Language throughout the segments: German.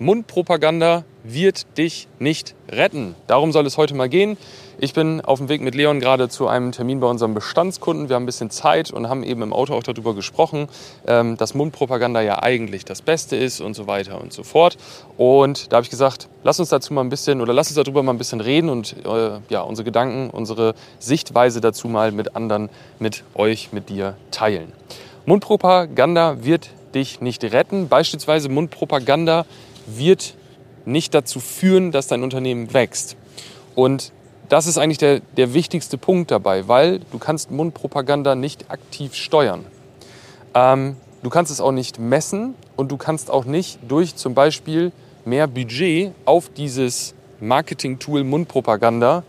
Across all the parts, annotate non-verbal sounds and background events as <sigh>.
Mundpropaganda wird dich nicht retten. Darum soll es heute mal gehen. Ich bin auf dem Weg mit Leon gerade zu einem Termin bei unserem Bestandskunden. Wir haben ein bisschen Zeit und haben eben im Auto auch darüber gesprochen, ähm, dass Mundpropaganda ja eigentlich das Beste ist und so weiter und so fort. Und da habe ich gesagt, lass uns dazu mal ein bisschen oder lass uns darüber mal ein bisschen reden und äh, ja, unsere Gedanken, unsere Sichtweise dazu mal mit anderen, mit euch, mit dir teilen. Mundpropaganda wird dich nicht retten. Beispielsweise Mundpropaganda wird nicht dazu führen, dass dein Unternehmen wächst. Und das ist eigentlich der, der wichtigste Punkt dabei, weil du kannst Mundpropaganda nicht aktiv steuern. Ähm, du kannst es auch nicht messen und du kannst auch nicht durch zum Beispiel mehr Budget auf dieses Marketing-Tool Mundpropaganda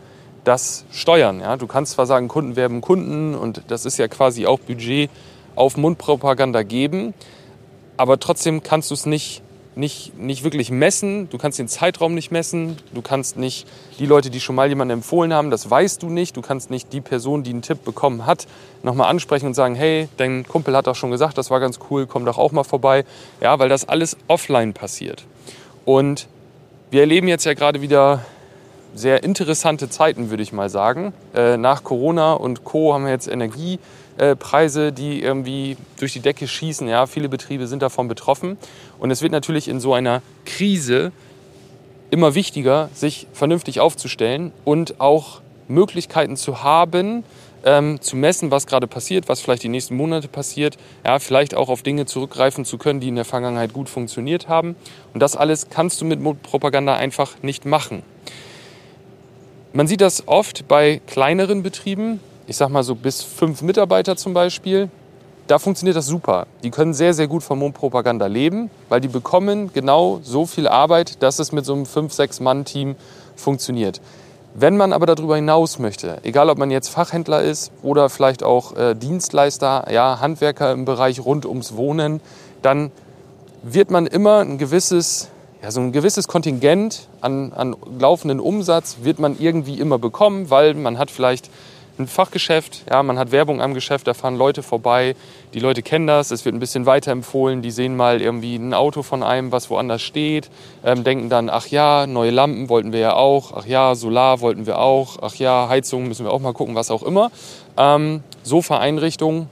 das steuern. Ja? Du kannst zwar sagen, Kunden werben Kunden und das ist ja quasi auch Budget auf Mundpropaganda geben, aber trotzdem kannst du es nicht nicht, nicht wirklich messen, du kannst den Zeitraum nicht messen, du kannst nicht die Leute, die schon mal jemanden empfohlen haben, das weißt du nicht, du kannst nicht die Person, die einen Tipp bekommen hat, nochmal ansprechen und sagen, hey, dein Kumpel hat doch schon gesagt, das war ganz cool, komm doch auch mal vorbei. Ja, weil das alles offline passiert. Und wir erleben jetzt ja gerade wieder sehr interessante Zeiten, würde ich mal sagen. Äh, nach Corona und Co. haben wir jetzt Energie äh, Preise, die irgendwie durch die Decke schießen. Ja, viele Betriebe sind davon betroffen. Und es wird natürlich in so einer Krise immer wichtiger, sich vernünftig aufzustellen und auch Möglichkeiten zu haben, ähm, zu messen, was gerade passiert, was vielleicht die nächsten Monate passiert, ja, vielleicht auch auf Dinge zurückgreifen zu können, die in der Vergangenheit gut funktioniert haben. Und das alles kannst du mit Propaganda einfach nicht machen. Man sieht das oft bei kleineren Betrieben, ich sag mal so bis fünf Mitarbeiter zum Beispiel, da funktioniert das super. Die können sehr, sehr gut von Mundpropaganda leben, weil die bekommen genau so viel Arbeit, dass es mit so einem fünf, sechs Mann-Team funktioniert. Wenn man aber darüber hinaus möchte, egal ob man jetzt Fachhändler ist oder vielleicht auch äh, Dienstleister, ja, Handwerker im Bereich rund ums Wohnen, dann wird man immer ein gewisses, ja, so ein gewisses Kontingent an, an laufenden Umsatz wird man irgendwie immer bekommen, weil man hat vielleicht ein Fachgeschäft, ja, man hat Werbung am Geschäft, da fahren Leute vorbei, die Leute kennen das, es wird ein bisschen weiterempfohlen, die sehen mal irgendwie ein Auto von einem, was woanders steht, ähm, denken dann, ach ja, neue Lampen wollten wir ja auch, ach ja, Solar wollten wir auch, ach ja, Heizung müssen wir auch mal gucken, was auch immer. Ähm, Sofa-Einrichtung,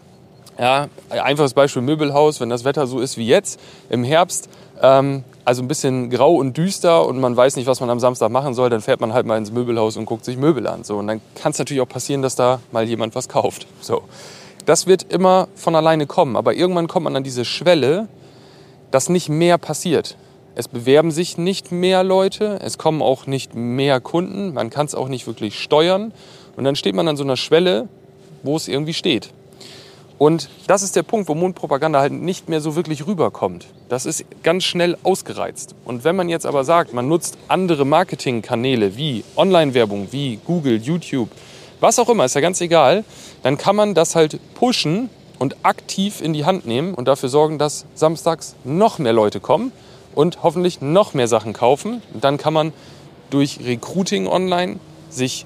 ja, einfaches Beispiel Möbelhaus, wenn das Wetter so ist wie jetzt im Herbst, ähm, also ein bisschen grau und düster und man weiß nicht, was man am Samstag machen soll, dann fährt man halt mal ins Möbelhaus und guckt sich Möbel an. So, und dann kann es natürlich auch passieren, dass da mal jemand was kauft. So. Das wird immer von alleine kommen, aber irgendwann kommt man an diese Schwelle, dass nicht mehr passiert. Es bewerben sich nicht mehr Leute, es kommen auch nicht mehr Kunden, man kann es auch nicht wirklich steuern und dann steht man an so einer Schwelle, wo es irgendwie steht. Und das ist der Punkt, wo Mundpropaganda halt nicht mehr so wirklich rüberkommt. Das ist ganz schnell ausgereizt. Und wenn man jetzt aber sagt, man nutzt andere Marketingkanäle wie Online-Werbung, wie Google, YouTube, was auch immer, ist ja ganz egal, dann kann man das halt pushen und aktiv in die Hand nehmen und dafür sorgen, dass samstags noch mehr Leute kommen und hoffentlich noch mehr Sachen kaufen. Und dann kann man durch Recruiting online sich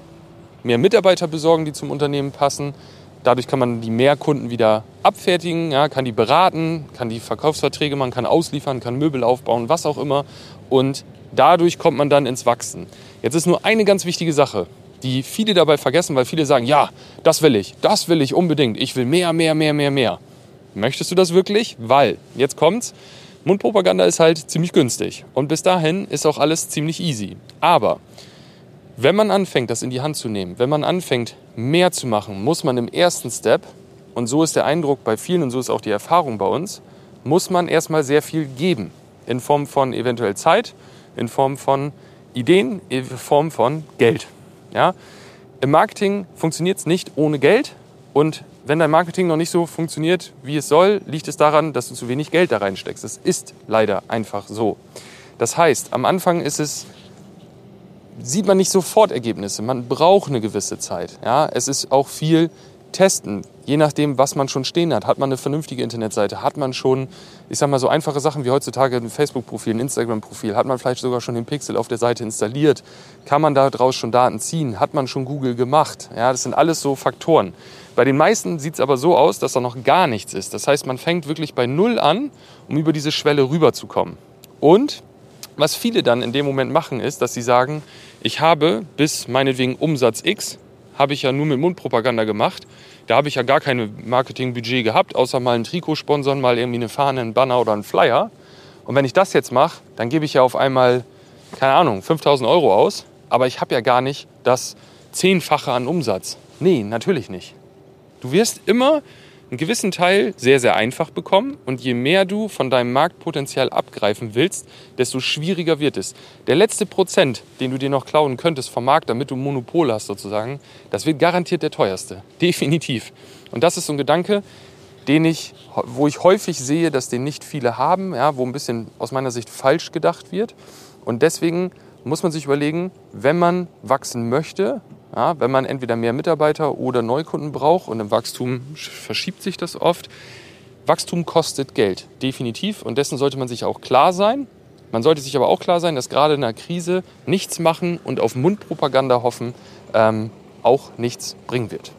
mehr Mitarbeiter besorgen, die zum Unternehmen passen Dadurch kann man die Mehrkunden wieder abfertigen, ja, kann die beraten, kann die Verkaufsverträge machen, kann ausliefern, kann Möbel aufbauen, was auch immer. Und dadurch kommt man dann ins Wachsen. Jetzt ist nur eine ganz wichtige Sache, die viele dabei vergessen, weil viele sagen, ja, das will ich, das will ich unbedingt, ich will mehr, mehr, mehr, mehr, mehr. Möchtest du das wirklich? Weil, jetzt kommt's, Mundpropaganda ist halt ziemlich günstig und bis dahin ist auch alles ziemlich easy. Aber wenn man anfängt, das in die Hand zu nehmen, wenn man anfängt, mehr zu machen, muss man im ersten Step, und so ist der Eindruck bei vielen und so ist auch die Erfahrung bei uns, muss man erstmal sehr viel geben. In Form von eventuell Zeit, in Form von Ideen, in Form von Geld. Ja? Im Marketing funktioniert es nicht ohne Geld. Und wenn dein Marketing noch nicht so funktioniert, wie es soll, liegt es daran, dass du zu wenig Geld da reinsteckst. Es ist leider einfach so. Das heißt, am Anfang ist es sieht man nicht sofort Ergebnisse. Man braucht eine gewisse Zeit. Ja, es ist auch viel testen. Je nachdem, was man schon stehen hat. Hat man eine vernünftige Internetseite? Hat man schon, ich sag mal, so einfache Sachen wie heutzutage ein Facebook-Profil, ein Instagram-Profil? Hat man vielleicht sogar schon den Pixel auf der Seite installiert? Kann man daraus schon Daten ziehen? Hat man schon Google gemacht? Ja, das sind alles so Faktoren. Bei den meisten sieht es aber so aus, dass da noch gar nichts ist. Das heißt, man fängt wirklich bei Null an, um über diese Schwelle rüberzukommen. Und Was viele dann in dem Moment machen, ist, dass sie sagen, ich habe bis meinetwegen Umsatz X, habe ich ja nur mit Mundpropaganda gemacht. Da habe ich ja gar kein Marketingbudget gehabt, außer mal ein Trikot sponsern, mal irgendwie eine Fahne, einen Banner oder einen Flyer. Und wenn ich das jetzt mache, dann gebe ich ja auf einmal, keine Ahnung, 5000 Euro aus. Aber ich habe ja gar nicht das Zehnfache an Umsatz. Nee, natürlich nicht. Du wirst immer einen gewissen Teil sehr, sehr einfach bekommen. Und je mehr du von deinem Marktpotenzial abgreifen willst, desto schwieriger wird es. Der letzte Prozent, den du dir noch klauen könntest vom Markt, damit du Monopol hast sozusagen, das wird garantiert der teuerste. <laughs> Definitiv. Und das ist so ein Gedanke, den ich, wo ich häufig sehe, dass den nicht viele haben, ja, wo ein bisschen aus meiner Sicht falsch gedacht wird. Und deswegen muss man sich überlegen, wenn man wachsen möchte, ja, wenn man entweder mehr Mitarbeiter oder Neukunden braucht und im Wachstum verschiebt sich das oft. Wachstum kostet Geld, definitiv. Und dessen sollte man sich auch klar sein. Man sollte sich aber auch klar sein, dass gerade in einer Krise nichts machen und auf Mundpropaganda hoffen ähm, auch nichts bringen wird.